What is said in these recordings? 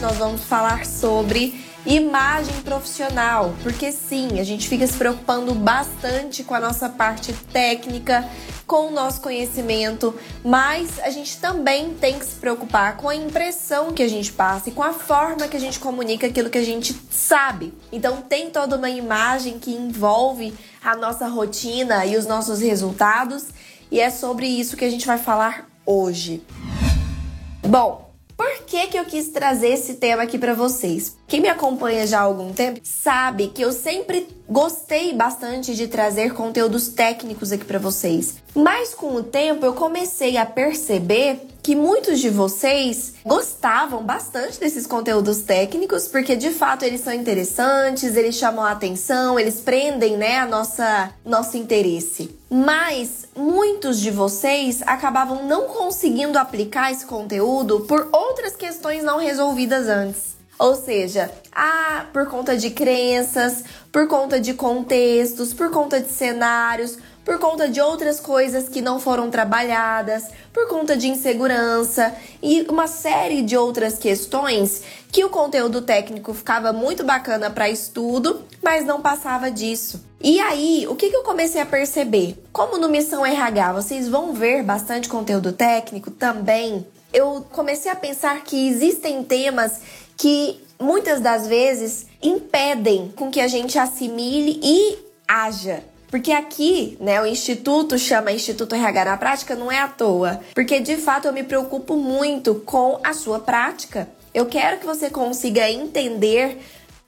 Nós vamos falar sobre imagem profissional, porque sim, a gente fica se preocupando bastante com a nossa parte técnica, com o nosso conhecimento, mas a gente também tem que se preocupar com a impressão que a gente passa e com a forma que a gente comunica aquilo que a gente sabe. Então, tem toda uma imagem que envolve a nossa rotina e os nossos resultados, e é sobre isso que a gente vai falar hoje. Bom, por que, que eu quis trazer esse tema aqui para vocês? Quem me acompanha já há algum tempo sabe que eu sempre gostei bastante de trazer conteúdos técnicos aqui para vocês. Mas com o tempo eu comecei a perceber que muitos de vocês gostavam bastante desses conteúdos técnicos, porque de fato eles são interessantes, eles chamam a atenção, eles prendem, né, a nossa nosso interesse. Mas muitos de vocês acabavam não conseguindo aplicar esse conteúdo por outras questões não resolvidas antes. Ou seja, ah, por conta de crenças, por conta de contextos, por conta de cenários, por conta de outras coisas que não foram trabalhadas, por conta de insegurança e uma série de outras questões que o conteúdo técnico ficava muito bacana para estudo, mas não passava disso. E aí, o que, que eu comecei a perceber? Como no Missão RH vocês vão ver bastante conteúdo técnico também, eu comecei a pensar que existem temas que muitas das vezes impedem com que a gente assimile e haja porque aqui, né, o instituto chama Instituto RH na prática não é à toa, porque de fato eu me preocupo muito com a sua prática. Eu quero que você consiga entender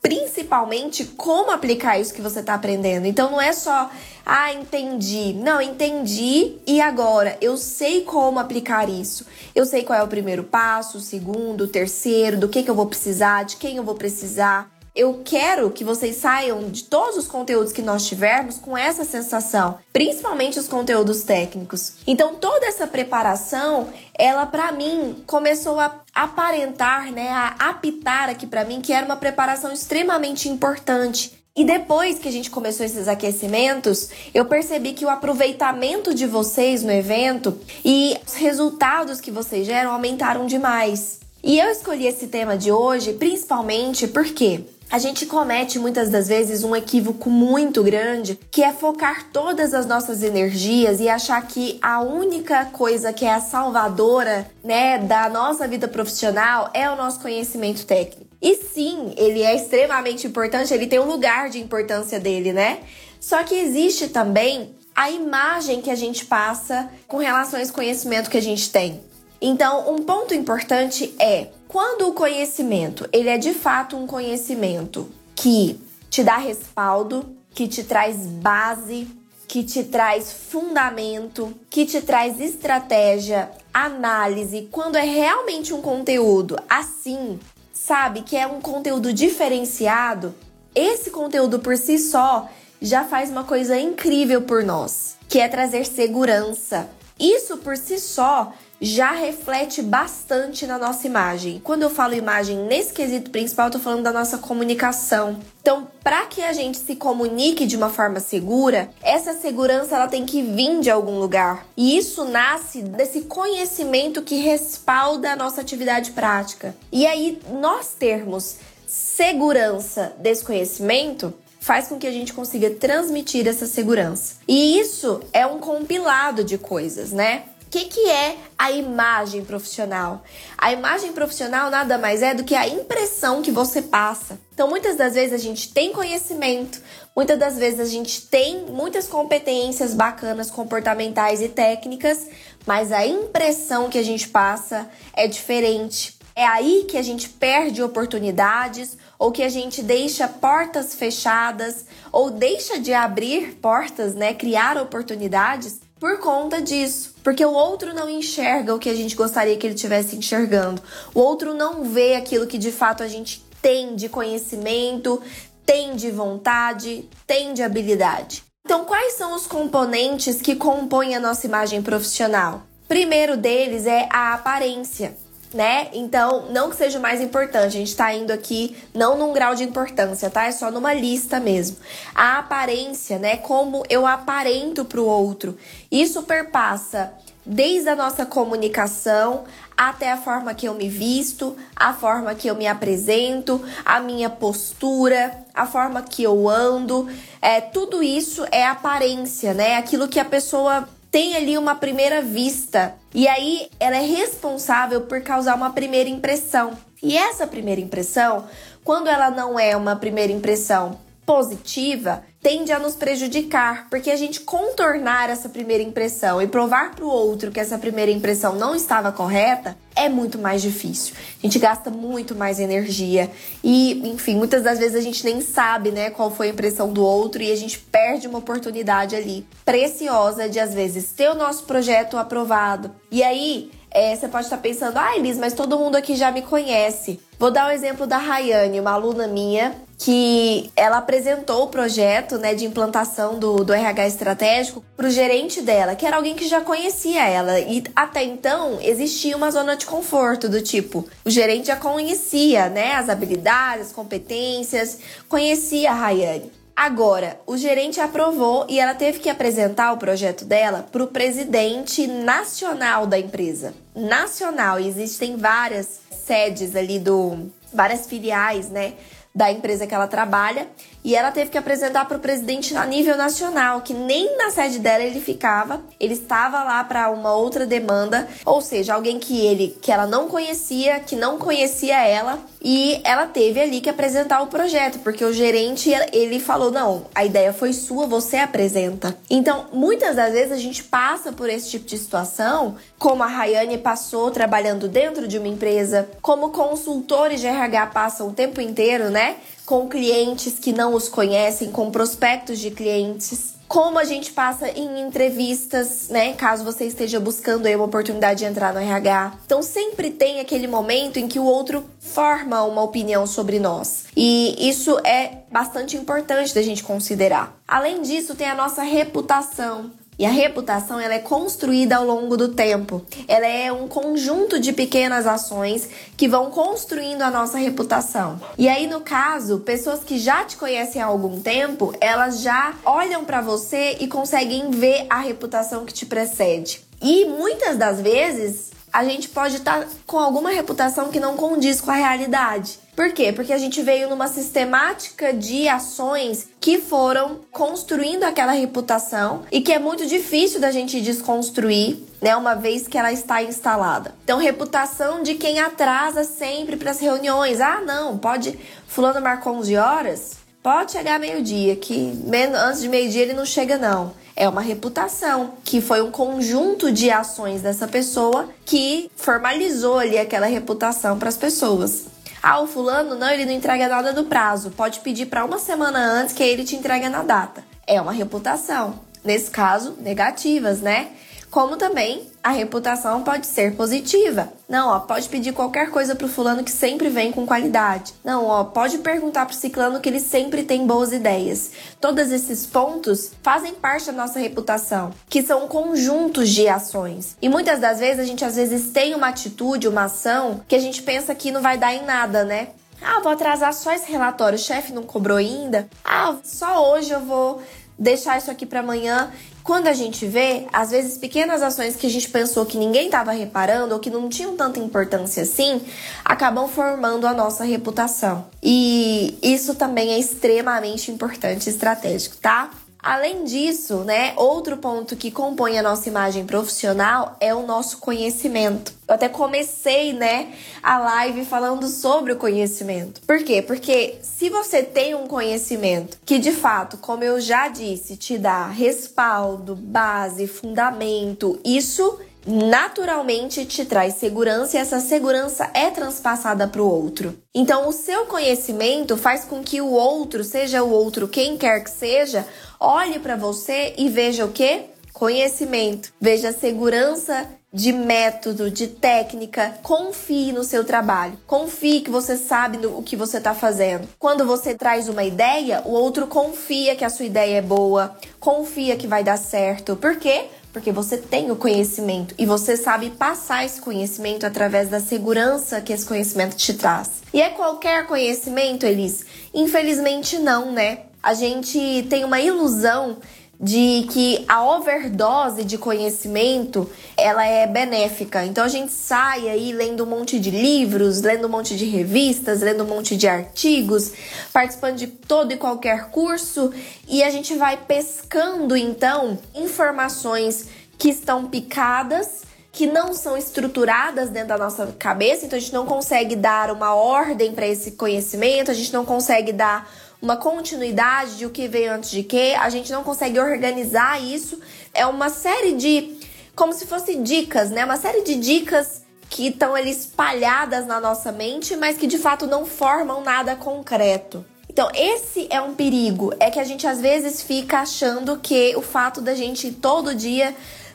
principalmente como aplicar isso que você está aprendendo. Então não é só, ah, entendi. Não, entendi e agora eu sei como aplicar isso. Eu sei qual é o primeiro passo, o segundo, o terceiro, do que, que eu vou precisar, de quem eu vou precisar eu quero que vocês saiam de todos os conteúdos que nós tivermos com essa sensação, principalmente os conteúdos técnicos. Então, toda essa preparação, ela para mim começou a aparentar, né, a apitar aqui para mim que era uma preparação extremamente importante. E depois que a gente começou esses aquecimentos, eu percebi que o aproveitamento de vocês no evento e os resultados que vocês geram aumentaram demais. E eu escolhi esse tema de hoje principalmente porque a gente comete muitas das vezes um equívoco muito grande, que é focar todas as nossas energias e achar que a única coisa que é a salvadora, né, da nossa vida profissional é o nosso conhecimento técnico. E sim, ele é extremamente importante, ele tem um lugar de importância dele, né? Só que existe também a imagem que a gente passa com relação a esse conhecimento que a gente tem. Então, um ponto importante é quando o conhecimento ele é de fato um conhecimento que te dá respaldo, que te traz base, que te traz fundamento, que te traz estratégia, análise, quando é realmente um conteúdo assim, sabe, que é um conteúdo diferenciado, esse conteúdo por si só já faz uma coisa incrível por nós, que é trazer segurança. Isso por si só já reflete bastante na nossa imagem. Quando eu falo imagem nesse quesito principal, eu tô falando da nossa comunicação. Então, para que a gente se comunique de uma forma segura, essa segurança ela tem que vir de algum lugar. E isso nasce desse conhecimento que respalda a nossa atividade prática. E aí, nós termos segurança desse conhecimento faz com que a gente consiga transmitir essa segurança. E isso é um compilado de coisas, né? O que, que é a imagem profissional? A imagem profissional nada mais é do que a impressão que você passa. Então, muitas das vezes a gente tem conhecimento, muitas das vezes a gente tem muitas competências bacanas, comportamentais e técnicas, mas a impressão que a gente passa é diferente. É aí que a gente perde oportunidades ou que a gente deixa portas fechadas ou deixa de abrir portas, né, criar oportunidades por conta disso. Porque o outro não enxerga o que a gente gostaria que ele estivesse enxergando. O outro não vê aquilo que de fato a gente tem de conhecimento, tem de vontade, tem de habilidade. Então, quais são os componentes que compõem a nossa imagem profissional? Primeiro deles é a aparência né? Então, não que seja mais importante, a gente tá indo aqui não num grau de importância, tá? É só numa lista mesmo. A aparência, né? Como eu aparento pro outro. Isso perpassa desde a nossa comunicação até a forma que eu me visto, a forma que eu me apresento, a minha postura, a forma que eu ando. É, tudo isso é aparência, né? Aquilo que a pessoa tem ali uma primeira vista e aí ela é responsável por causar uma primeira impressão. E essa primeira impressão, quando ela não é uma primeira impressão positiva, tende a nos prejudicar, porque a gente contornar essa primeira impressão e provar para o outro que essa primeira impressão não estava correta é muito mais difícil. A gente gasta muito mais energia e, enfim, muitas das vezes a gente nem sabe, né, qual foi a impressão do outro e a gente perde uma oportunidade ali preciosa de às vezes ter o nosso projeto aprovado. E aí, é, você pode estar pensando, ah, Elis, mas todo mundo aqui já me conhece. Vou dar o um exemplo da Rayane, uma aluna minha, que ela apresentou o projeto né, de implantação do, do RH estratégico para o gerente dela, que era alguém que já conhecia ela. E até então existia uma zona de conforto do tipo, o gerente já conhecia né, as habilidades, as competências, conhecia a Rayane. Agora, o gerente aprovou e ela teve que apresentar o projeto dela para o presidente nacional da empresa. Nacional, e existem várias sedes ali do. várias filiais, né? da empresa que ela trabalha e ela teve que apresentar para o presidente a nível nacional, que nem na sede dela ele ficava, ele estava lá para uma outra demanda, ou seja, alguém que ele que ela não conhecia, que não conhecia ela, e ela teve ali que apresentar o projeto, porque o gerente ele falou: "Não, a ideia foi sua, você apresenta". Então, muitas das vezes a gente passa por esse tipo de situação, como a Rayane passou trabalhando dentro de uma empresa, como consultores de RH passam o tempo inteiro, né? Com clientes que não os conhecem, com prospectos de clientes. Como a gente passa em entrevistas, né? Caso você esteja buscando aí uma oportunidade de entrar no RH. Então sempre tem aquele momento em que o outro forma uma opinião sobre nós. E isso é bastante importante da gente considerar. Além disso, tem a nossa reputação. E a reputação ela é construída ao longo do tempo. Ela é um conjunto de pequenas ações que vão construindo a nossa reputação. E aí no caso, pessoas que já te conhecem há algum tempo, elas já olham para você e conseguem ver a reputação que te precede. E muitas das vezes a gente pode estar tá com alguma reputação que não condiz com a realidade. Por quê? Porque a gente veio numa sistemática de ações que foram construindo aquela reputação e que é muito difícil da gente desconstruir, né, uma vez que ela está instalada. Então, reputação de quem atrasa sempre para as reuniões. Ah, não, pode fulano marcou 11 horas, pode chegar meio-dia, que antes de meio-dia ele não chega não é uma reputação, que foi um conjunto de ações dessa pessoa que formalizou ali aquela reputação para as pessoas. Ah, o fulano não, ele não entrega nada no prazo. Pode pedir para uma semana antes que ele te entregue na data. É uma reputação. Nesse caso, negativas, né? Como também a reputação pode ser positiva. Não, ó, pode pedir qualquer coisa pro fulano que sempre vem com qualidade. Não, ó, pode perguntar pro ciclano que ele sempre tem boas ideias. Todos esses pontos fazem parte da nossa reputação, que são conjuntos de ações. E muitas das vezes a gente às vezes tem uma atitude, uma ação que a gente pensa que não vai dar em nada, né? Ah, vou atrasar só esse relatório, o chefe não cobrou ainda. Ah, só hoje eu vou deixar isso aqui para amanhã. Quando a gente vê, às vezes pequenas ações que a gente pensou que ninguém estava reparando ou que não tinham tanta importância assim, acabam formando a nossa reputação. E isso também é extremamente importante e estratégico, tá? Além disso, né, outro ponto que compõe a nossa imagem profissional é o nosso conhecimento. Eu até comecei, né, a live falando sobre o conhecimento. Por quê? Porque se você tem um conhecimento que de fato, como eu já disse, te dá respaldo, base, fundamento, isso naturalmente te traz segurança e essa segurança é transpassada para o outro. Então, o seu conhecimento faz com que o outro, seja o outro quem quer que seja, olhe para você e veja o que? conhecimento, veja segurança de método, de técnica. Confie no seu trabalho. Confie que você sabe o que você está fazendo. Quando você traz uma ideia, o outro confia que a sua ideia é boa, confia que vai dar certo. Por quê? Porque você tem o conhecimento e você sabe passar esse conhecimento através da segurança que esse conhecimento te traz. E é qualquer conhecimento, Elis? Infelizmente não, né? A gente tem uma ilusão de que a overdose de conhecimento ela é benéfica. Então a gente sai aí lendo um monte de livros, lendo um monte de revistas, lendo um monte de artigos, participando de todo e qualquer curso e a gente vai pescando então informações que estão picadas que não são estruturadas dentro da nossa cabeça, então a gente não consegue dar uma ordem para esse conhecimento, a gente não consegue dar uma continuidade de o que veio antes de que, a gente não consegue organizar isso. É uma série de, como se fosse dicas, né? Uma série de dicas que estão ali espalhadas na nossa mente, mas que de fato não formam nada concreto. Então, esse é um perigo, é que a gente às vezes fica achando que o fato da gente todo dia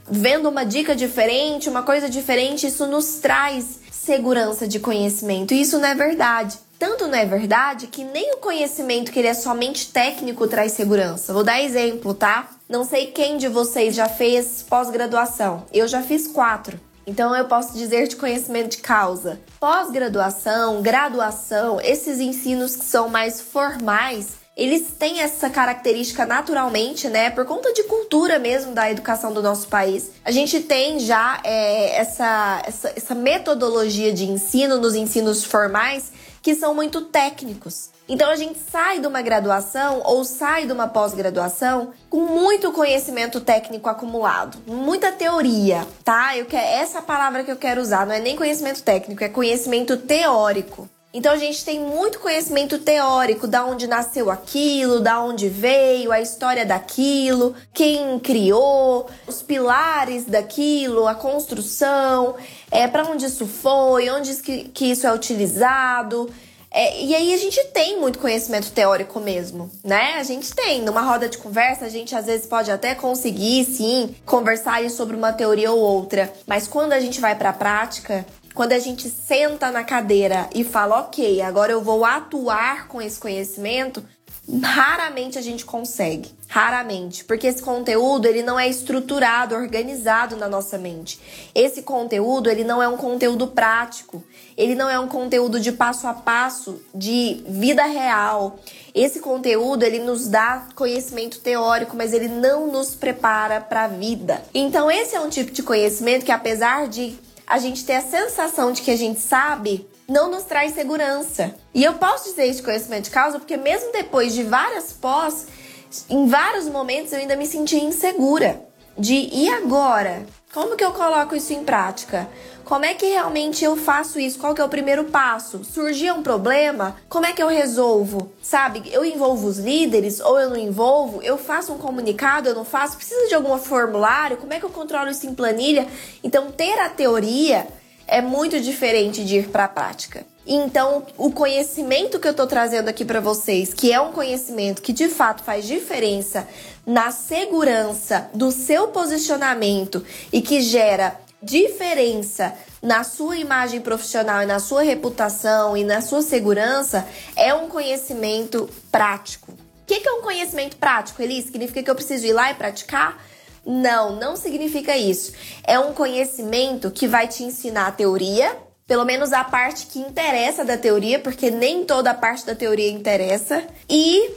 vendo uma dica diferente, uma coisa diferente, isso nos traz segurança de conhecimento. E isso não é verdade. Tanto não é verdade que nem o conhecimento que ele é somente técnico traz segurança. Vou dar exemplo, tá? Não sei quem de vocês já fez pós-graduação. Eu já fiz quatro. Então eu posso dizer de conhecimento de causa. Pós-graduação, graduação, esses ensinos que são mais formais, eles têm essa característica naturalmente, né? Por conta de cultura mesmo da educação do nosso país. A gente tem já é, essa, essa, essa metodologia de ensino nos ensinos formais que são muito técnicos. Então a gente sai de uma graduação ou sai de uma pós-graduação com muito conhecimento técnico acumulado, muita teoria, tá? Eu quero essa palavra que eu quero usar, não é nem conhecimento técnico, é conhecimento teórico. Então a gente tem muito conhecimento teórico da onde nasceu aquilo, da onde veio, a história daquilo, quem criou, os pilares daquilo, a construção, é para onde isso foi, onde que, que isso é utilizado. É, e aí a gente tem muito conhecimento teórico mesmo, né? A gente tem. Numa roda de conversa, a gente às vezes pode até conseguir, sim, conversar sobre uma teoria ou outra. Mas quando a gente vai para a prática, quando a gente senta na cadeira e fala, ok, agora eu vou atuar com esse conhecimento, raramente a gente consegue. Raramente, porque esse conteúdo ele não é estruturado, organizado na nossa mente. Esse conteúdo ele não é um conteúdo prático, ele não é um conteúdo de passo a passo de vida real. Esse conteúdo ele nos dá conhecimento teórico, mas ele não nos prepara para a vida. Então esse é um tipo de conhecimento que apesar de a gente ter a sensação de que a gente sabe, não nos traz segurança. E eu posso dizer isso de conhecimento de causa porque mesmo depois de várias pós, em vários momentos eu ainda me senti insegura de e agora? Como que eu coloco isso em prática? Como é que realmente eu faço isso? Qual que é o primeiro passo? Surgir um problema, como é que eu resolvo? Sabe, eu envolvo os líderes ou eu não envolvo? Eu faço um comunicado, eu não faço? Precisa de algum formulário? Como é que eu controlo isso em planilha? Então, ter a teoria é muito diferente de ir para a prática. Então, o conhecimento que eu estou trazendo aqui para vocês, que é um conhecimento que de fato faz diferença na segurança do seu posicionamento e que gera diferença na sua imagem profissional e na sua reputação e na sua segurança, é um conhecimento prático. O que é um conhecimento prático, Eli? Significa que eu preciso ir lá e praticar? Não, não significa isso. É um conhecimento que vai te ensinar a teoria, pelo menos a parte que interessa da teoria, porque nem toda a parte da teoria interessa, e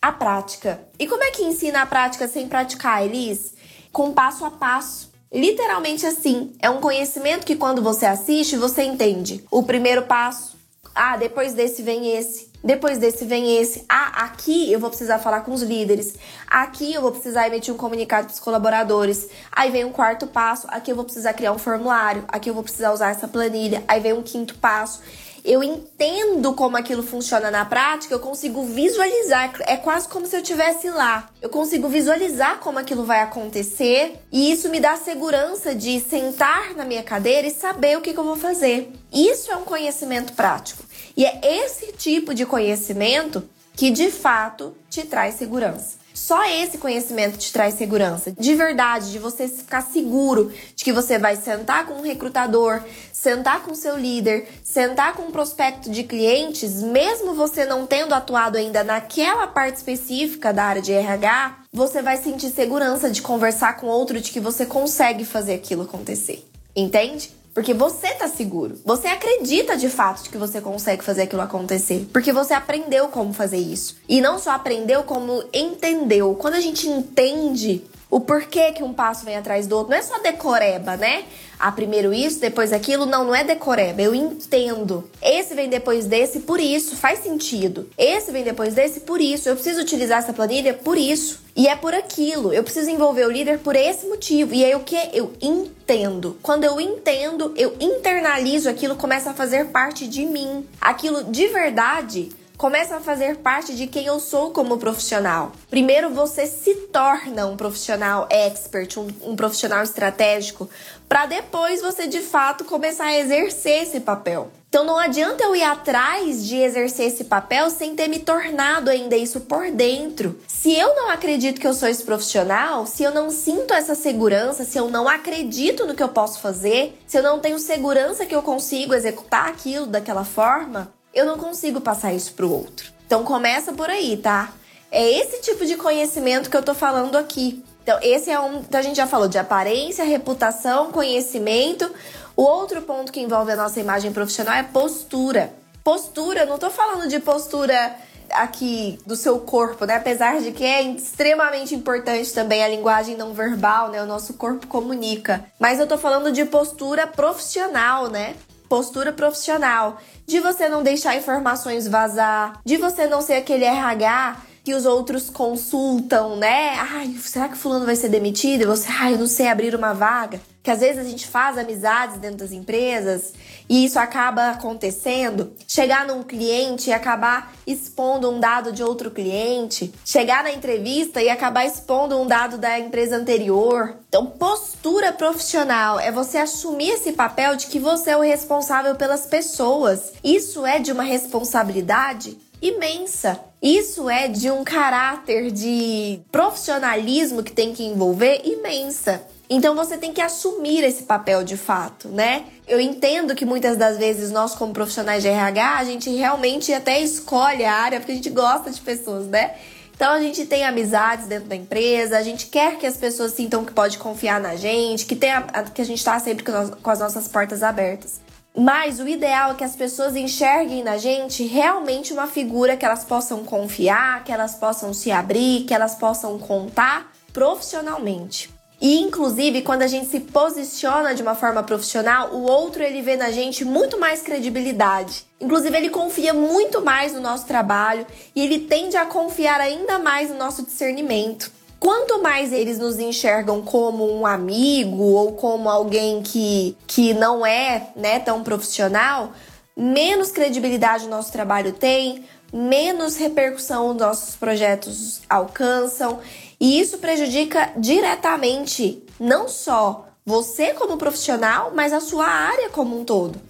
a prática. E como é que ensina a prática sem praticar, Elis? Com passo a passo. Literalmente assim. É um conhecimento que quando você assiste, você entende. O primeiro passo. Ah, depois desse vem esse. Depois desse vem esse. Ah, aqui eu vou precisar falar com os líderes. Aqui eu vou precisar emitir um comunicado para os colaboradores. Aí vem um quarto passo. Aqui eu vou precisar criar um formulário. Aqui eu vou precisar usar essa planilha. Aí vem um quinto passo. Eu entendo como aquilo funciona na prática, eu consigo visualizar. É quase como se eu estivesse lá. Eu consigo visualizar como aquilo vai acontecer e isso me dá segurança de sentar na minha cadeira e saber o que, que eu vou fazer. Isso é um conhecimento prático. E é esse tipo de conhecimento que de fato te traz segurança. Só esse conhecimento te traz segurança, de verdade, de você ficar seguro de que você vai sentar com um recrutador, sentar com seu líder, sentar com um prospecto de clientes, mesmo você não tendo atuado ainda naquela parte específica da área de RH, você vai sentir segurança de conversar com outro de que você consegue fazer aquilo acontecer. Entende? Porque você tá seguro. Você acredita de fato de que você consegue fazer aquilo acontecer. Porque você aprendeu como fazer isso. E não só aprendeu, como entendeu. Quando a gente entende o porquê que um passo vem atrás do outro, não é só decoreba, né? Ah, primeiro isso, depois aquilo. Não, não é decoreba. Eu entendo. Esse vem depois desse por isso. Faz sentido. Esse vem depois desse por isso. Eu preciso utilizar essa planilha por isso. E é por aquilo. Eu preciso envolver o líder por esse motivo. E aí o que? Eu entendo. Quando eu entendo, eu internalizo aquilo, começa a fazer parte de mim. Aquilo de verdade começa a fazer parte de quem eu sou como profissional. Primeiro você se torna um profissional expert, um, um profissional estratégico, para depois você de fato começar a exercer esse papel. Então não adianta eu ir atrás de exercer esse papel sem ter me tornado ainda isso por dentro. Se eu não acredito que eu sou esse profissional, se eu não sinto essa segurança, se eu não acredito no que eu posso fazer, se eu não tenho segurança que eu consigo executar aquilo daquela forma, eu não consigo passar isso pro outro. Então começa por aí, tá? É esse tipo de conhecimento que eu tô falando aqui. Então, esse é um. Então, a gente já falou de aparência, reputação, conhecimento. O outro ponto que envolve a nossa imagem profissional é postura. Postura, não tô falando de postura aqui do seu corpo, né? Apesar de que é extremamente importante também a linguagem não verbal, né? O nosso corpo comunica. Mas eu tô falando de postura profissional, né? Postura profissional de você não deixar informações vazar, de você não ser aquele RH que os outros consultam, né? Ai, será que fulano vai ser demitido? Você, ai, eu não sei abrir uma vaga. Que às vezes a gente faz amizades dentro das empresas e isso acaba acontecendo. Chegar num cliente e acabar expondo um dado de outro cliente. Chegar na entrevista e acabar expondo um dado da empresa anterior. Então, postura profissional é você assumir esse papel de que você é o responsável pelas pessoas. Isso é de uma responsabilidade imensa. Isso é de um caráter de profissionalismo que tem que envolver imensa. Então você tem que assumir esse papel de fato, né? Eu entendo que muitas das vezes nós, como profissionais de RH, a gente realmente até escolhe a área porque a gente gosta de pessoas, né? Então a gente tem amizades dentro da empresa, a gente quer que as pessoas sintam que pode confiar na gente, que, tem a, que a gente está sempre com as nossas portas abertas. Mas o ideal é que as pessoas enxerguem na gente realmente uma figura que elas possam confiar, que elas possam se abrir, que elas possam contar profissionalmente. E inclusive, quando a gente se posiciona de uma forma profissional, o outro ele vê na gente muito mais credibilidade. Inclusive, ele confia muito mais no nosso trabalho e ele tende a confiar ainda mais no nosso discernimento. Quanto mais eles nos enxergam como um amigo ou como alguém que, que não é né, tão profissional, menos credibilidade o nosso trabalho tem, menos repercussão os nossos projetos alcançam e isso prejudica diretamente não só você como profissional, mas a sua área como um todo.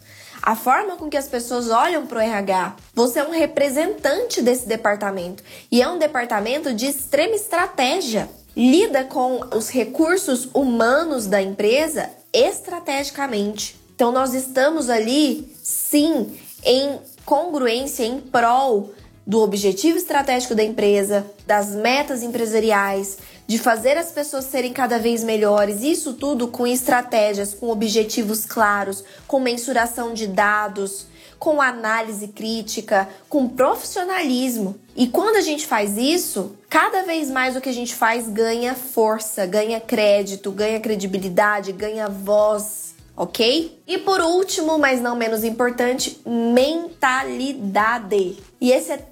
A forma com que as pessoas olham para o RH. Você é um representante desse departamento e é um departamento de extrema estratégia. Lida com os recursos humanos da empresa estrategicamente. Então, nós estamos ali, sim, em congruência, em prol do objetivo estratégico da empresa, das metas empresariais, de fazer as pessoas serem cada vez melhores, isso tudo com estratégias, com objetivos claros, com mensuração de dados, com análise crítica, com profissionalismo. E quando a gente faz isso, cada vez mais o que a gente faz ganha força, ganha crédito, ganha credibilidade, ganha voz ok? E por último, mas não menos importante, mentalidade. E esse é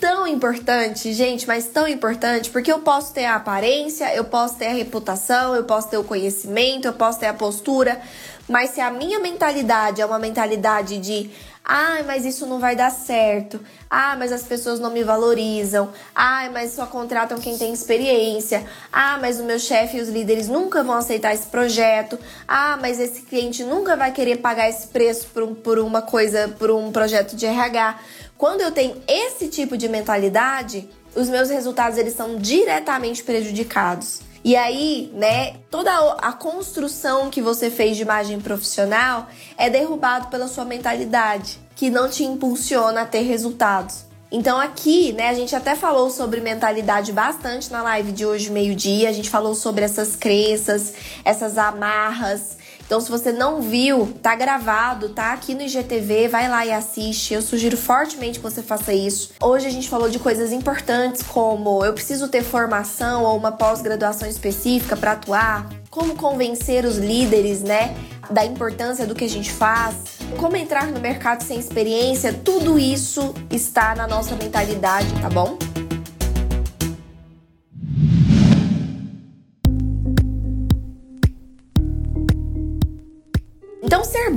tão importante, gente, mas tão importante, porque eu posso ter a aparência, eu posso ter a reputação, eu posso ter o conhecimento, eu posso ter a postura, mas se a minha mentalidade é uma mentalidade de ah, mas isso não vai dar certo. Ah, mas as pessoas não me valorizam. Ah, mas só contratam quem tem experiência. Ah, mas o meu chefe e os líderes nunca vão aceitar esse projeto. Ah, mas esse cliente nunca vai querer pagar esse preço por, por uma coisa, por um projeto de RH. Quando eu tenho esse tipo de mentalidade, os meus resultados eles são diretamente prejudicados. E aí, né, toda a construção que você fez de imagem profissional é derrubado pela sua mentalidade, que não te impulsiona a ter resultados. Então aqui, né, a gente até falou sobre mentalidade bastante na live de hoje, meio-dia. A gente falou sobre essas crenças, essas amarras, então, se você não viu, tá gravado, tá aqui no IGTV, vai lá e assiste. Eu sugiro fortemente que você faça isso. Hoje a gente falou de coisas importantes como eu preciso ter formação ou uma pós-graduação específica para atuar, como convencer os líderes, né, da importância do que a gente faz, como entrar no mercado sem experiência, tudo isso está na nossa mentalidade, tá bom?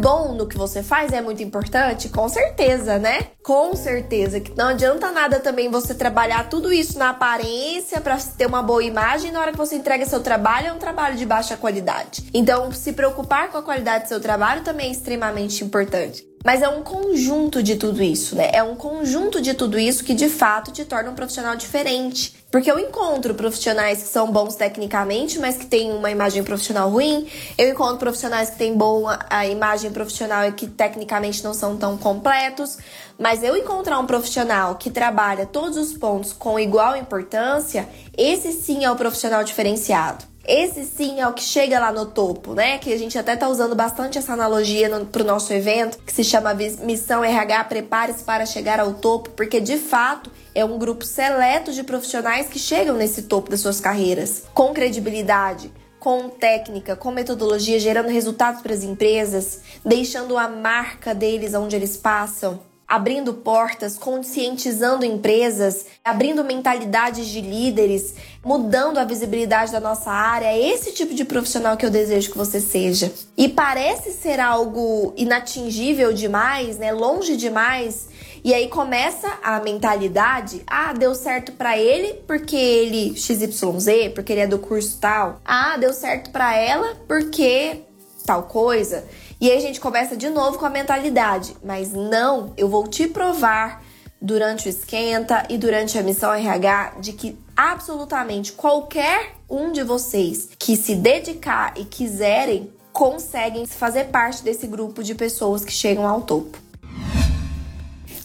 Bom no que você faz é muito importante? Com certeza, né? Com certeza. Que não adianta nada também você trabalhar tudo isso na aparência para ter uma boa imagem na hora que você entrega seu trabalho é um trabalho de baixa qualidade. Então, se preocupar com a qualidade do seu trabalho também é extremamente importante. Mas é um conjunto de tudo isso, né? É um conjunto de tudo isso que de fato te torna um profissional diferente. Porque eu encontro profissionais que são bons tecnicamente, mas que têm uma imagem profissional ruim. Eu encontro profissionais que têm boa a imagem profissional e que tecnicamente não são tão completos. Mas eu encontrar um profissional que trabalha todos os pontos com igual importância, esse sim é o profissional diferenciado. Esse sim é o que chega lá no topo, né? Que a gente até tá usando bastante essa analogia no, pro nosso evento, que se chama Missão RH Prepare-se para chegar ao topo, porque de fato é um grupo seleto de profissionais que chegam nesse topo das suas carreiras, com credibilidade, com técnica, com metodologia, gerando resultados para as empresas, deixando a marca deles onde eles passam abrindo portas, conscientizando empresas, abrindo mentalidades de líderes, mudando a visibilidade da nossa área. É esse tipo de profissional que eu desejo que você seja. E parece ser algo inatingível demais, né? Longe demais. E aí começa a mentalidade, ah, deu certo para ele porque ele XYZ, porque ele é do curso tal. Ah, deu certo para ela porque tal coisa. E aí a gente começa de novo com a mentalidade, mas não, eu vou te provar durante o esquenta e durante a missão RH de que absolutamente qualquer um de vocês que se dedicar e quiserem conseguem fazer parte desse grupo de pessoas que chegam ao topo.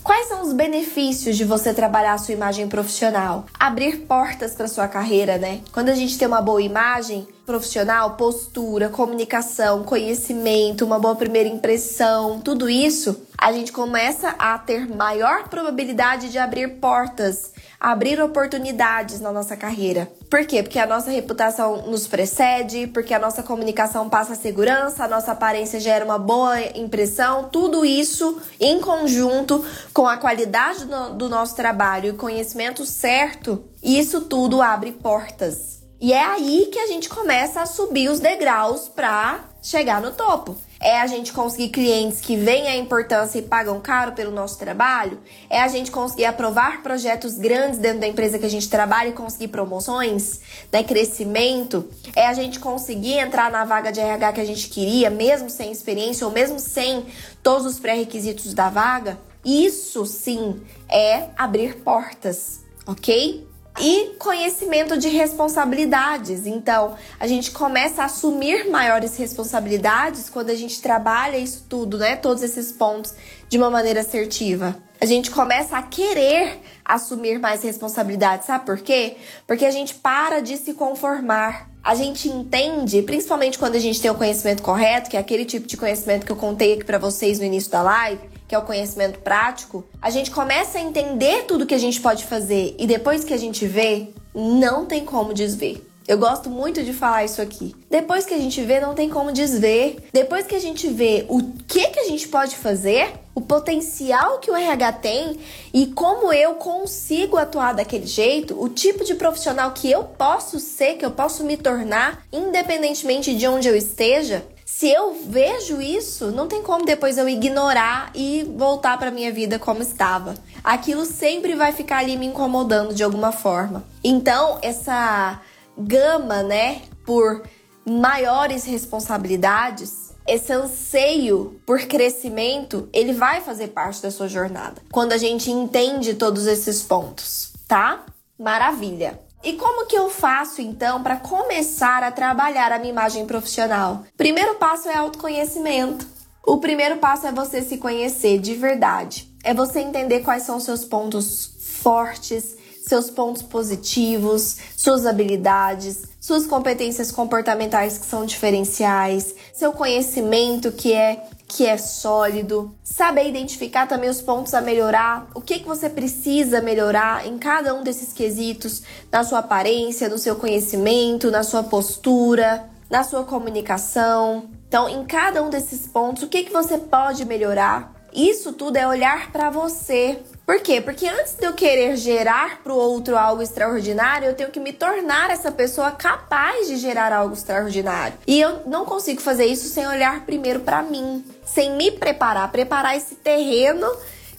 Quais são os benefícios de você trabalhar a sua imagem profissional? Abrir portas para sua carreira, né? Quando a gente tem uma boa imagem profissional, postura, comunicação, conhecimento, uma boa primeira impressão, tudo isso, a gente começa a ter maior probabilidade de abrir portas abrir oportunidades na nossa carreira. Por quê? Porque a nossa reputação nos precede, porque a nossa comunicação passa segurança, a nossa aparência gera uma boa impressão, tudo isso em conjunto com a qualidade do, do nosso trabalho e conhecimento certo, isso tudo abre portas. E é aí que a gente começa a subir os degraus para chegar no topo. É a gente conseguir clientes que veem a importância e pagam caro pelo nosso trabalho? É a gente conseguir aprovar projetos grandes dentro da empresa que a gente trabalha e conseguir promoções, né, crescimento? É a gente conseguir entrar na vaga de RH que a gente queria, mesmo sem experiência ou mesmo sem todos os pré-requisitos da vaga? Isso sim é abrir portas, ok? E conhecimento de responsabilidades. Então, a gente começa a assumir maiores responsabilidades quando a gente trabalha isso tudo, né? Todos esses pontos de uma maneira assertiva. A gente começa a querer assumir mais responsabilidades, sabe por quê? Porque a gente para de se conformar. A gente entende, principalmente quando a gente tem o conhecimento correto, que é aquele tipo de conhecimento que eu contei aqui para vocês no início da live, que é o conhecimento prático, a gente começa a entender tudo que a gente pode fazer e depois que a gente vê, não tem como desver. Eu gosto muito de falar isso aqui. Depois que a gente vê, não tem como desver. Depois que a gente vê o que que a gente pode fazer, o potencial que o RH tem e como eu consigo atuar daquele jeito, o tipo de profissional que eu posso ser, que eu posso me tornar, independentemente de onde eu esteja, se eu vejo isso, não tem como depois eu ignorar e voltar para minha vida como estava. Aquilo sempre vai ficar ali me incomodando de alguma forma. Então, essa gama, né, por maiores responsabilidades, esse anseio por crescimento, ele vai fazer parte da sua jornada. Quando a gente entende todos esses pontos, tá? Maravilha! E como que eu faço então para começar a trabalhar a minha imagem profissional? Primeiro passo é autoconhecimento. O primeiro passo é você se conhecer de verdade. É você entender quais são seus pontos fortes, seus pontos positivos, suas habilidades, suas competências comportamentais que são diferenciais, seu conhecimento que é que é sólido, saber identificar também os pontos a melhorar, o que que você precisa melhorar em cada um desses quesitos, na sua aparência, no seu conhecimento, na sua postura, na sua comunicação. Então, em cada um desses pontos, o que que você pode melhorar? Isso tudo é olhar para você. Por quê? Porque antes de eu querer gerar para o outro algo extraordinário, eu tenho que me tornar essa pessoa capaz de gerar algo extraordinário. E eu não consigo fazer isso sem olhar primeiro para mim, sem me preparar, preparar esse terreno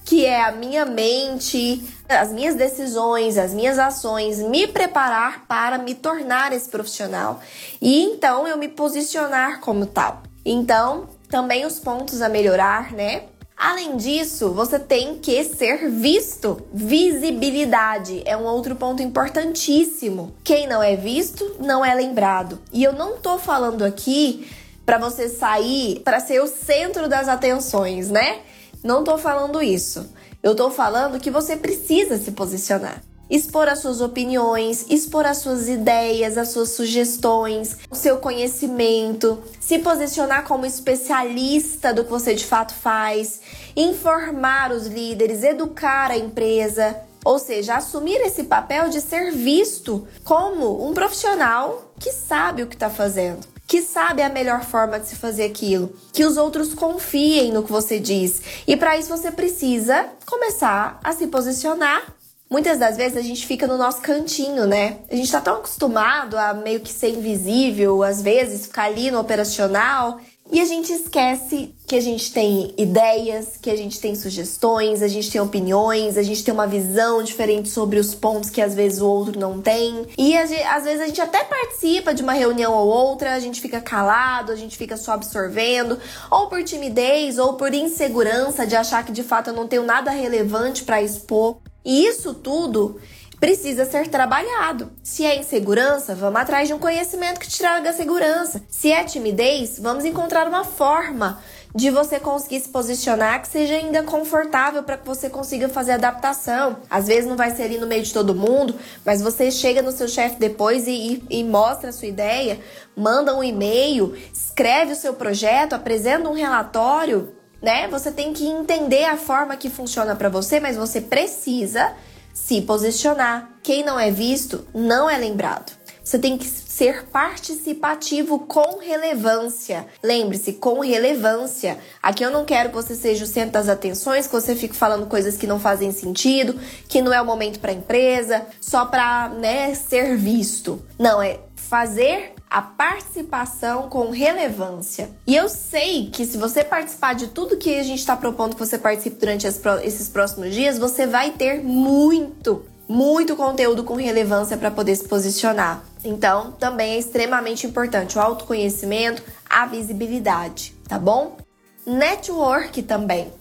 que é a minha mente, as minhas decisões, as minhas ações, me preparar para me tornar esse profissional. E então eu me posicionar como tal. Então, também os pontos a melhorar, né? Além disso, você tem que ser visto. Visibilidade é um outro ponto importantíssimo. Quem não é visto não é lembrado. E eu não tô falando aqui para você sair para ser o centro das atenções, né? Não tô falando isso. Eu tô falando que você precisa se posicionar expor as suas opiniões, expor as suas ideias, as suas sugestões, o seu conhecimento, se posicionar como especialista do que você de fato faz, informar os líderes, educar a empresa, ou seja, assumir esse papel de ser visto como um profissional que sabe o que está fazendo. Que sabe a melhor forma de se fazer aquilo, que os outros confiem no que você diz. E para isso você precisa começar a se posicionar Muitas das vezes a gente fica no nosso cantinho, né? A gente tá tão acostumado a meio que ser invisível, às vezes ficar ali no operacional, e a gente esquece que a gente tem ideias, que a gente tem sugestões, a gente tem opiniões, a gente tem uma visão diferente sobre os pontos que às vezes o outro não tem. E às vezes a gente até participa de uma reunião ou outra, a gente fica calado, a gente fica só absorvendo, ou por timidez, ou por insegurança de achar que de fato eu não tenho nada relevante para expor. E isso tudo precisa ser trabalhado. Se é insegurança, vamos atrás de um conhecimento que te traga segurança. Se é timidez, vamos encontrar uma forma de você conseguir se posicionar que seja ainda confortável para que você consiga fazer adaptação. Às vezes não vai ser ali no meio de todo mundo, mas você chega no seu chefe depois e, e, e mostra a sua ideia, manda um e-mail, escreve o seu projeto, apresenta um relatório né? Você tem que entender a forma que funciona para você, mas você precisa se posicionar. Quem não é visto não é lembrado. Você tem que ser participativo com relevância. Lembre-se, com relevância. Aqui eu não quero que você seja o centro das atenções, que você fique falando coisas que não fazem sentido, que não é o momento para a empresa, só para, né, ser visto. Não, é fazer a participação com relevância. E eu sei que se você participar de tudo que a gente está propondo que você participe durante esses próximos dias, você vai ter muito, muito conteúdo com relevância para poder se posicionar. Então, também é extremamente importante o autoconhecimento, a visibilidade, tá bom? Network também.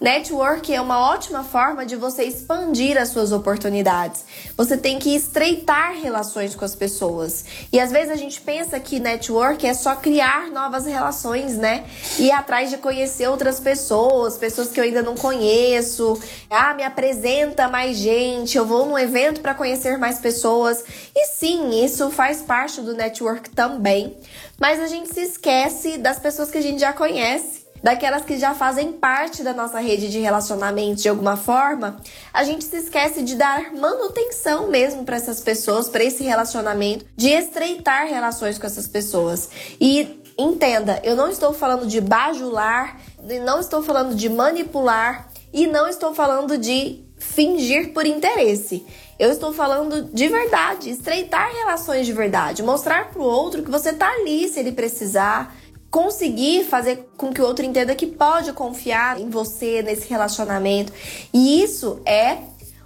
Network é uma ótima forma de você expandir as suas oportunidades. Você tem que estreitar relações com as pessoas. E às vezes a gente pensa que network é só criar novas relações, né? Ir atrás de conhecer outras pessoas, pessoas que eu ainda não conheço. Ah, me apresenta mais gente, eu vou num evento para conhecer mais pessoas. E sim, isso faz parte do network também. Mas a gente se esquece das pessoas que a gente já conhece daquelas que já fazem parte da nossa rede de relacionamentos de alguma forma, a gente se esquece de dar manutenção mesmo para essas pessoas, para esse relacionamento, de estreitar relações com essas pessoas. E entenda, eu não estou falando de bajular, não estou falando de manipular e não estou falando de fingir por interesse. Eu estou falando de verdade, estreitar relações de verdade, mostrar para o outro que você tá ali se ele precisar, conseguir fazer com que o outro entenda que pode confiar em você nesse relacionamento. E isso é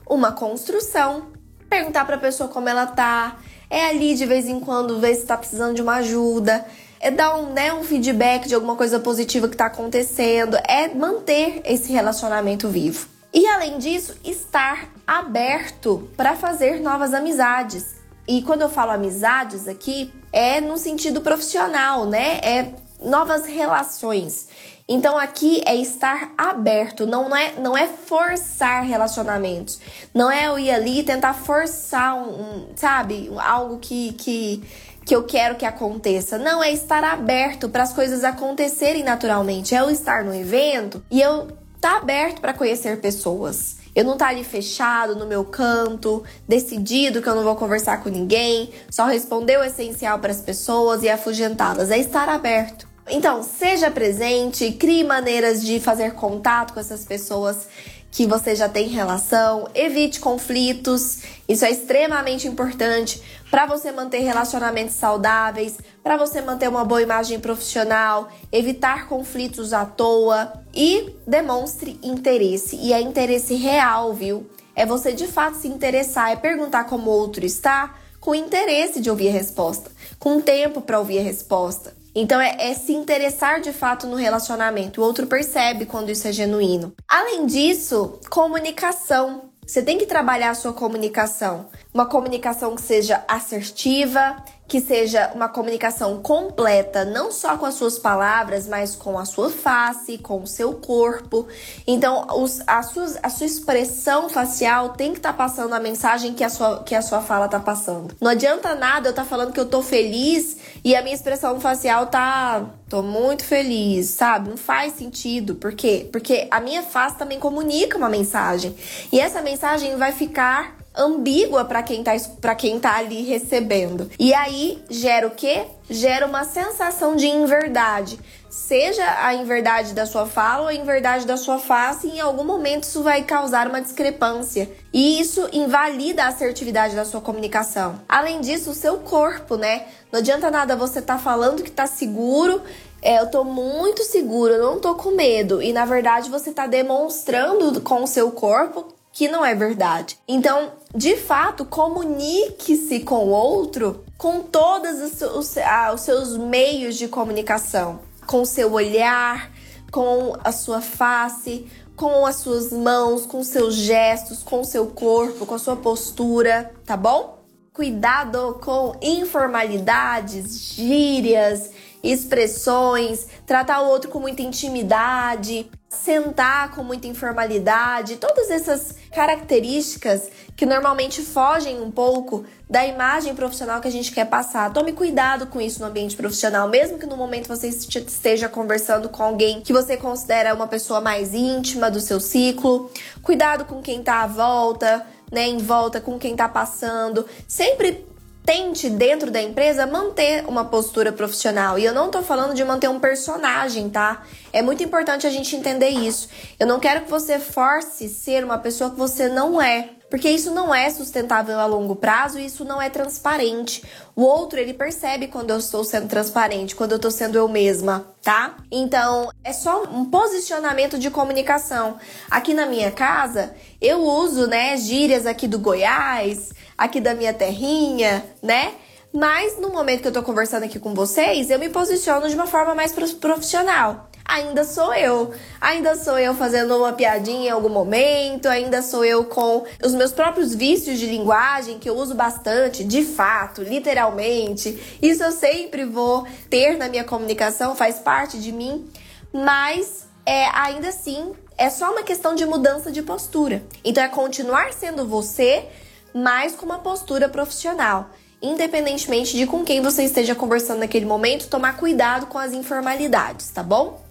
uma construção. Perguntar para a pessoa como ela tá, é ali de vez em quando ver se está precisando de uma ajuda, é dar um, né, um feedback de alguma coisa positiva que está acontecendo, é manter esse relacionamento vivo. E além disso, estar aberto para fazer novas amizades. E quando eu falo amizades aqui, é no sentido profissional, né? É novas relações. Então aqui é estar aberto, não é, não é forçar relacionamentos. Não é eu ir ali e tentar forçar um, sabe, algo que, que que eu quero que aconteça. Não, é estar aberto para as coisas acontecerem naturalmente. É eu estar no evento e eu tá aberto para conhecer pessoas. Eu não tá ali fechado no meu canto, decidido que eu não vou conversar com ninguém, só responder o essencial para as pessoas e afugentá-las. É estar aberto. Então, seja presente, crie maneiras de fazer contato com essas pessoas que você já tem relação, evite conflitos. Isso é extremamente importante para você manter relacionamentos saudáveis, para você manter uma boa imagem profissional, evitar conflitos à toa e demonstre interesse. E é interesse real, viu? É você de fato se interessar, é perguntar como o outro está, com interesse de ouvir a resposta, com tempo para ouvir a resposta. Então é, é, se interessar de fato no relacionamento. O outro percebe quando isso é genuíno. Além disso, comunicação. Você tem que trabalhar a sua comunicação. Uma comunicação que seja assertiva, que seja uma comunicação completa, não só com as suas palavras, mas com a sua face, com o seu corpo. Então, os, a, sua, a sua expressão facial tem que estar tá passando a mensagem que a, sua, que a sua fala tá passando. Não adianta nada eu estar tá falando que eu tô feliz e a minha expressão facial tá. tô muito feliz, sabe? Não faz sentido. Por quê? Porque a minha face também comunica uma mensagem. E essa mensagem vai ficar ambígua para quem tá para quem tá ali recebendo. E aí gera o quê? Gera uma sensação de inverdade. Seja a inverdade da sua fala ou a inverdade da sua face, em algum momento isso vai causar uma discrepância. E isso invalida a assertividade da sua comunicação. Além disso, o seu corpo, né? Não adianta nada você tá falando que tá seguro, é, eu tô muito seguro, eu não tô com medo. E na verdade você tá demonstrando com o seu corpo que não é verdade. Então, de fato, comunique-se com o outro com todos os, ah, os seus meios de comunicação, com seu olhar, com a sua face, com as suas mãos, com seus gestos, com seu corpo, com a sua postura, tá bom? Cuidado com informalidades, gírias, expressões, tratar o outro com muita intimidade, sentar com muita informalidade, todas essas características que normalmente fogem um pouco da imagem profissional que a gente quer passar. Tome cuidado com isso no ambiente profissional, mesmo que no momento você esteja conversando com alguém que você considera uma pessoa mais íntima do seu ciclo. Cuidado com quem tá à volta, né, em volta com quem tá passando. Sempre tente dentro da empresa manter uma postura profissional. E eu não tô falando de manter um personagem, tá? É muito importante a gente entender isso. Eu não quero que você force ser uma pessoa que você não é. Porque isso não é sustentável a longo prazo e isso não é transparente. O outro, ele percebe quando eu estou sendo transparente, quando eu estou sendo eu mesma, tá? Então, é só um posicionamento de comunicação. Aqui na minha casa, eu uso, né, gírias aqui do Goiás, aqui da minha terrinha, né? Mas no momento que eu tô conversando aqui com vocês, eu me posiciono de uma forma mais profissional ainda sou eu. Ainda sou eu fazendo uma piadinha em algum momento, ainda sou eu com os meus próprios vícios de linguagem que eu uso bastante, de fato, literalmente. Isso eu sempre vou ter na minha comunicação, faz parte de mim, mas é ainda assim é só uma questão de mudança de postura. Então é continuar sendo você, mas com uma postura profissional independentemente de com quem você esteja conversando naquele momento, tomar cuidado com as informalidades, tá bom?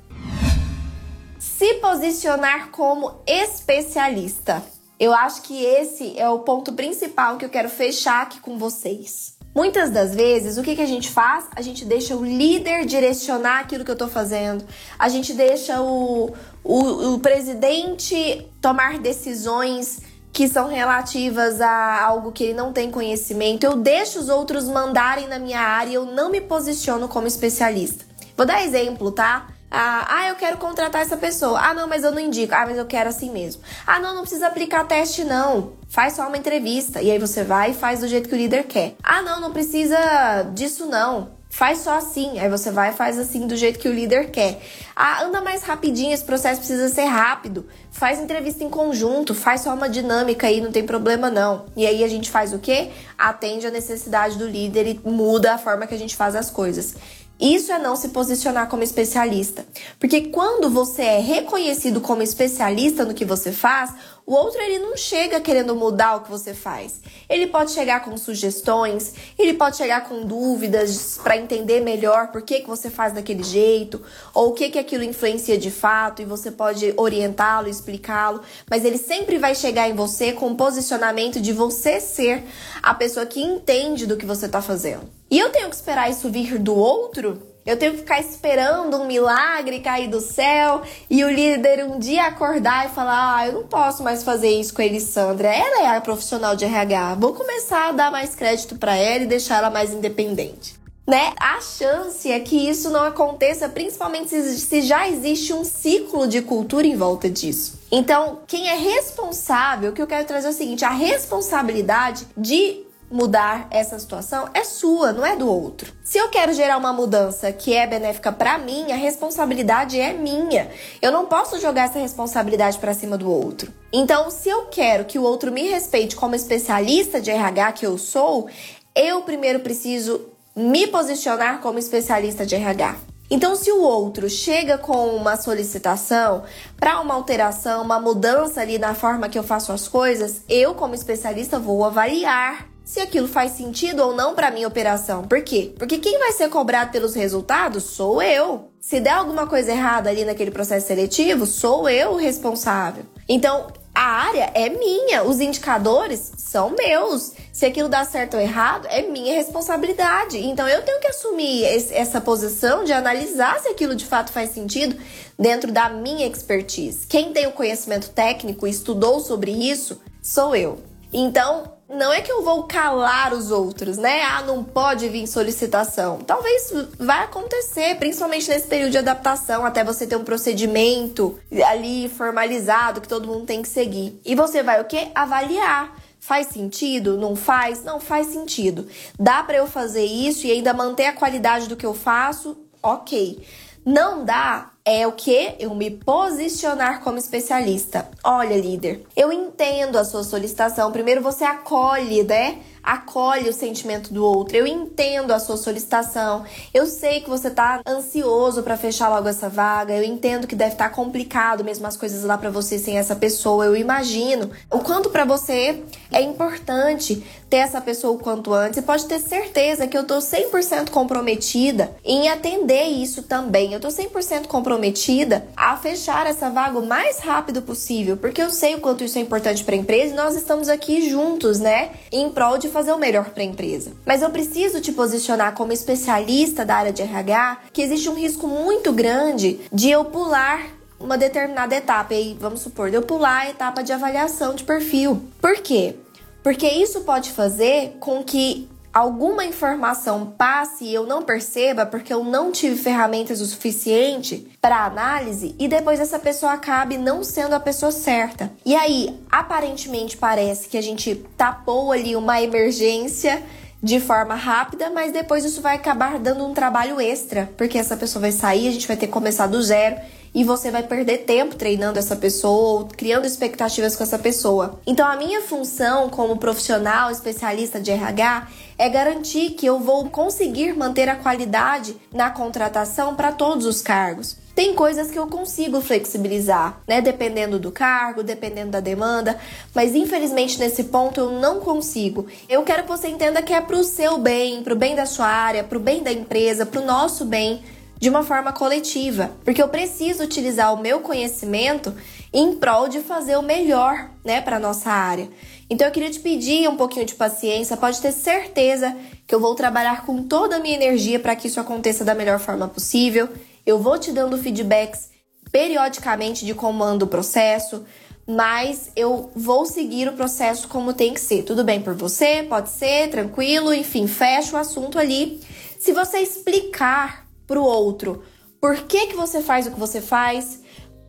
se posicionar como especialista. Eu acho que esse é o ponto principal que eu quero fechar aqui com vocês. Muitas das vezes, o que, que a gente faz? A gente deixa o líder direcionar aquilo que eu tô fazendo. A gente deixa o, o, o presidente tomar decisões que são relativas a algo que ele não tem conhecimento. Eu deixo os outros mandarem na minha área eu não me posiciono como especialista. Vou dar exemplo, tá? Ah, ah, eu quero contratar essa pessoa. Ah, não, mas eu não indico. Ah, mas eu quero assim mesmo. Ah, não, não precisa aplicar teste, não. Faz só uma entrevista. E aí você vai e faz do jeito que o líder quer. Ah, não, não precisa disso, não. Faz só assim, aí você vai e faz assim do jeito que o líder quer. Ah, anda mais rapidinho, esse processo precisa ser rápido. Faz entrevista em conjunto, faz só uma dinâmica aí, não tem problema não. E aí a gente faz o quê? Atende a necessidade do líder e muda a forma que a gente faz as coisas. Isso é não se posicionar como especialista. Porque quando você é reconhecido como especialista no que você faz, o outro ele não chega querendo mudar o que você faz. Ele pode chegar com sugestões, ele pode chegar com dúvidas para entender melhor por que, que você faz daquele jeito, ou o que, que aquilo influencia de fato, e você pode orientá-lo, explicá-lo, mas ele sempre vai chegar em você com o posicionamento de você ser a pessoa que entende do que você está fazendo. E eu tenho que esperar isso vir do outro? Eu tenho que ficar esperando um milagre cair do céu e o líder um dia acordar e falar: Ah, eu não posso mais fazer isso com a Elisandra. Ela é a profissional de RH. Vou começar a dar mais crédito para ela e deixar ela mais independente. Né? A chance é que isso não aconteça, principalmente se já existe um ciclo de cultura em volta disso. Então, quem é responsável, o que eu quero trazer é o seguinte: a responsabilidade de mudar essa situação é sua, não é do outro. Se eu quero gerar uma mudança que é benéfica para mim, a responsabilidade é minha. Eu não posso jogar essa responsabilidade para cima do outro. Então, se eu quero que o outro me respeite como especialista de RH que eu sou, eu primeiro preciso me posicionar como especialista de RH. Então, se o outro chega com uma solicitação para uma alteração, uma mudança ali na forma que eu faço as coisas, eu, como especialista, vou avaliar se aquilo faz sentido ou não para minha operação. Por quê? Porque quem vai ser cobrado pelos resultados sou eu. Se der alguma coisa errada ali naquele processo seletivo, sou eu o responsável. Então, a área é minha, os indicadores são meus. Se aquilo dá certo ou errado, é minha responsabilidade. Então eu tenho que assumir esse, essa posição de analisar se aquilo de fato faz sentido dentro da minha expertise. Quem tem o conhecimento técnico e estudou sobre isso sou eu. Então, não é que eu vou calar os outros, né? Ah, não pode vir solicitação. Talvez vai acontecer, principalmente nesse período de adaptação, até você ter um procedimento ali formalizado que todo mundo tem que seguir. E você vai o quê? Avaliar. Faz sentido? Não faz? Não faz sentido. Dá para eu fazer isso e ainda manter a qualidade do que eu faço? OK. Não dá é o que? Eu me posicionar como especialista. Olha, líder, eu entendo a sua solicitação. Primeiro você acolhe, né? Acolhe o sentimento do outro. Eu entendo a sua solicitação. Eu sei que você tá ansioso para fechar logo essa vaga. Eu entendo que deve estar tá complicado mesmo as coisas lá para você sem essa pessoa. Eu imagino o quanto para você é importante ter essa pessoa o quanto antes. E pode ter certeza que eu tô 100% comprometida em atender isso também. Eu tô 100% comprometida a fechar essa vaga o mais rápido possível, porque eu sei o quanto isso é importante para a empresa e nós estamos aqui juntos, né, em prol de fazer o melhor para a empresa. Mas eu preciso te posicionar como especialista da área de RH, que existe um risco muito grande de eu pular uma determinada etapa. E vamos supor, de eu pular a etapa de avaliação de perfil. Por quê? Porque isso pode fazer com que alguma informação passe e eu não perceba porque eu não tive ferramentas o suficiente para análise e depois essa pessoa acabe não sendo a pessoa certa. E aí, aparentemente parece que a gente tapou ali uma emergência de forma rápida, mas depois isso vai acabar dando um trabalho extra, porque essa pessoa vai sair, a gente vai ter que começar do zero e você vai perder tempo treinando essa pessoa ou criando expectativas com essa pessoa. Então, a minha função como profissional especialista de RH é garantir que eu vou conseguir manter a qualidade na contratação para todos os cargos. Tem coisas que eu consigo flexibilizar, né? Dependendo do cargo, dependendo da demanda, mas infelizmente nesse ponto eu não consigo. Eu quero que você entenda que é pro seu bem, pro bem da sua área, pro bem da empresa, pro nosso bem de uma forma coletiva, porque eu preciso utilizar o meu conhecimento em prol de fazer o melhor, né, para nossa área. Então eu queria te pedir um pouquinho de paciência, pode ter certeza que eu vou trabalhar com toda a minha energia para que isso aconteça da melhor forma possível. Eu vou te dando feedbacks periodicamente de como anda o processo, mas eu vou seguir o processo como tem que ser. Tudo bem por você? Pode ser, tranquilo, enfim, fecha o assunto ali. Se você explicar para o outro. Por que, que você faz o que você faz?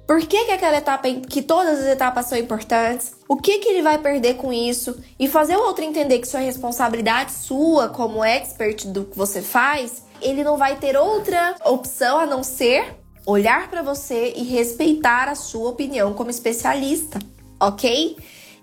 Por que, que aquela etapa, que todas as etapas são importantes? O que, que ele vai perder com isso? E fazer o outro entender que isso é responsabilidade sua como expert do que você faz, ele não vai ter outra opção a não ser olhar para você e respeitar a sua opinião como especialista, ok?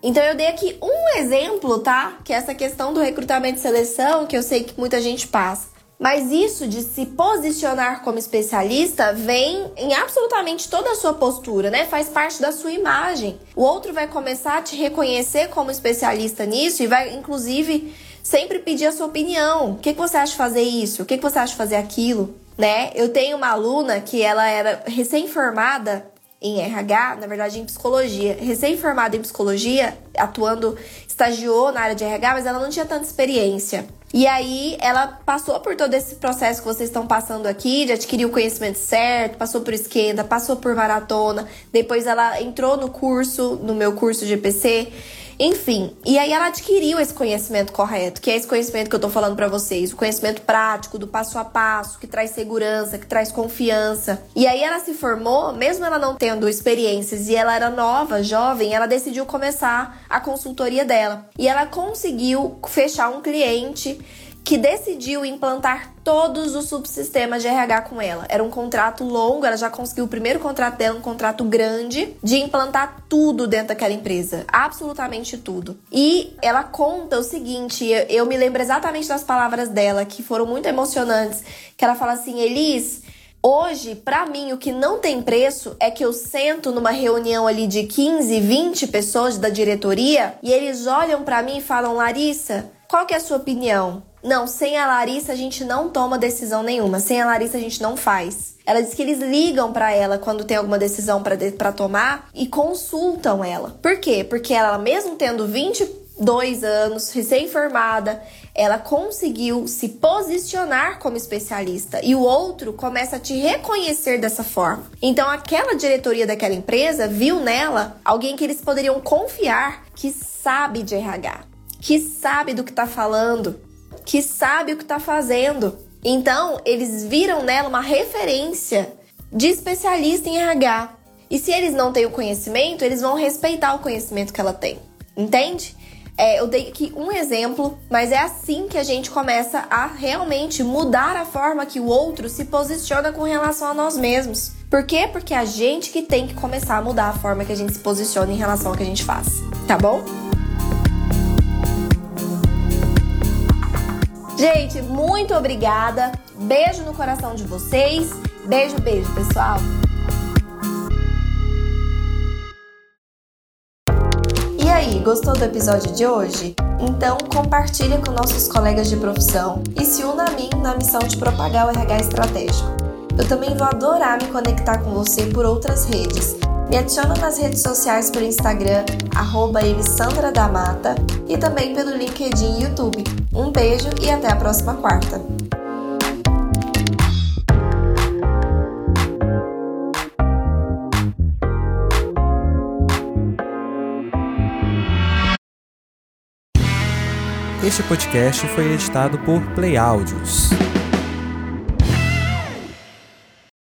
Então eu dei aqui um exemplo, tá? Que é essa questão do recrutamento e seleção, que eu sei que muita gente passa. Mas isso de se posicionar como especialista vem em absolutamente toda a sua postura, né? Faz parte da sua imagem. O outro vai começar a te reconhecer como especialista nisso e vai, inclusive, sempre pedir a sua opinião. O que, que você acha de fazer isso? O que, que você acha de fazer aquilo? Né? Eu tenho uma aluna que ela era recém-formada em RH, na verdade em psicologia, recém-formada em psicologia, atuando, estagiou na área de RH, mas ela não tinha tanta experiência. E aí ela passou por todo esse processo que vocês estão passando aqui, de adquirir o conhecimento certo, passou por esquenta, passou por maratona, depois ela entrou no curso, no meu curso de EPC. Enfim, e aí ela adquiriu esse conhecimento correto, que é esse conhecimento que eu tô falando para vocês, o conhecimento prático, do passo a passo, que traz segurança, que traz confiança. E aí ela se formou, mesmo ela não tendo experiências e ela era nova, jovem, ela decidiu começar a consultoria dela. E ela conseguiu fechar um cliente que decidiu implantar todos os subsistemas de RH com ela. Era um contrato longo, ela já conseguiu o primeiro contrato dela, um contrato grande, de implantar tudo dentro daquela empresa. Absolutamente tudo. E ela conta o seguinte: eu me lembro exatamente das palavras dela, que foram muito emocionantes. Que ela fala assim, Elis. Hoje, para mim, o que não tem preço é que eu sento numa reunião ali de 15, 20 pessoas da diretoria e eles olham para mim e falam: Larissa, qual que é a sua opinião? Não, sem a Larissa a gente não toma decisão nenhuma. Sem a Larissa a gente não faz. Ela diz que eles ligam para ela quando tem alguma decisão para tomar e consultam ela. Por quê? Porque ela, mesmo tendo 22 anos, recém-formada, ela conseguiu se posicionar como especialista e o outro começa a te reconhecer dessa forma. Então, aquela diretoria daquela empresa viu nela alguém que eles poderiam confiar que sabe de RH, que sabe do que está falando, que sabe o que está fazendo. Então, eles viram nela uma referência de especialista em RH. E se eles não têm o conhecimento, eles vão respeitar o conhecimento que ela tem. Entende? É, eu dei aqui um exemplo, mas é assim que a gente começa a realmente mudar a forma que o outro se posiciona com relação a nós mesmos. Por quê? Porque é a gente que tem que começar a mudar a forma que a gente se posiciona em relação ao que a gente faz. Tá bom? Gente, muito obrigada. Beijo no coração de vocês. Beijo, beijo, pessoal. E aí, gostou do episódio de hoje? Então compartilhe com nossos colegas de profissão e se una a mim na missão de propagar o RH estratégico. Eu também vou adorar me conectar com você por outras redes me adiciona nas redes sociais pelo Instagram, arroba Elissandra da Mata, e também pelo LinkedIn e YouTube. Um beijo e até a próxima quarta! Este podcast foi editado por Play Áudios.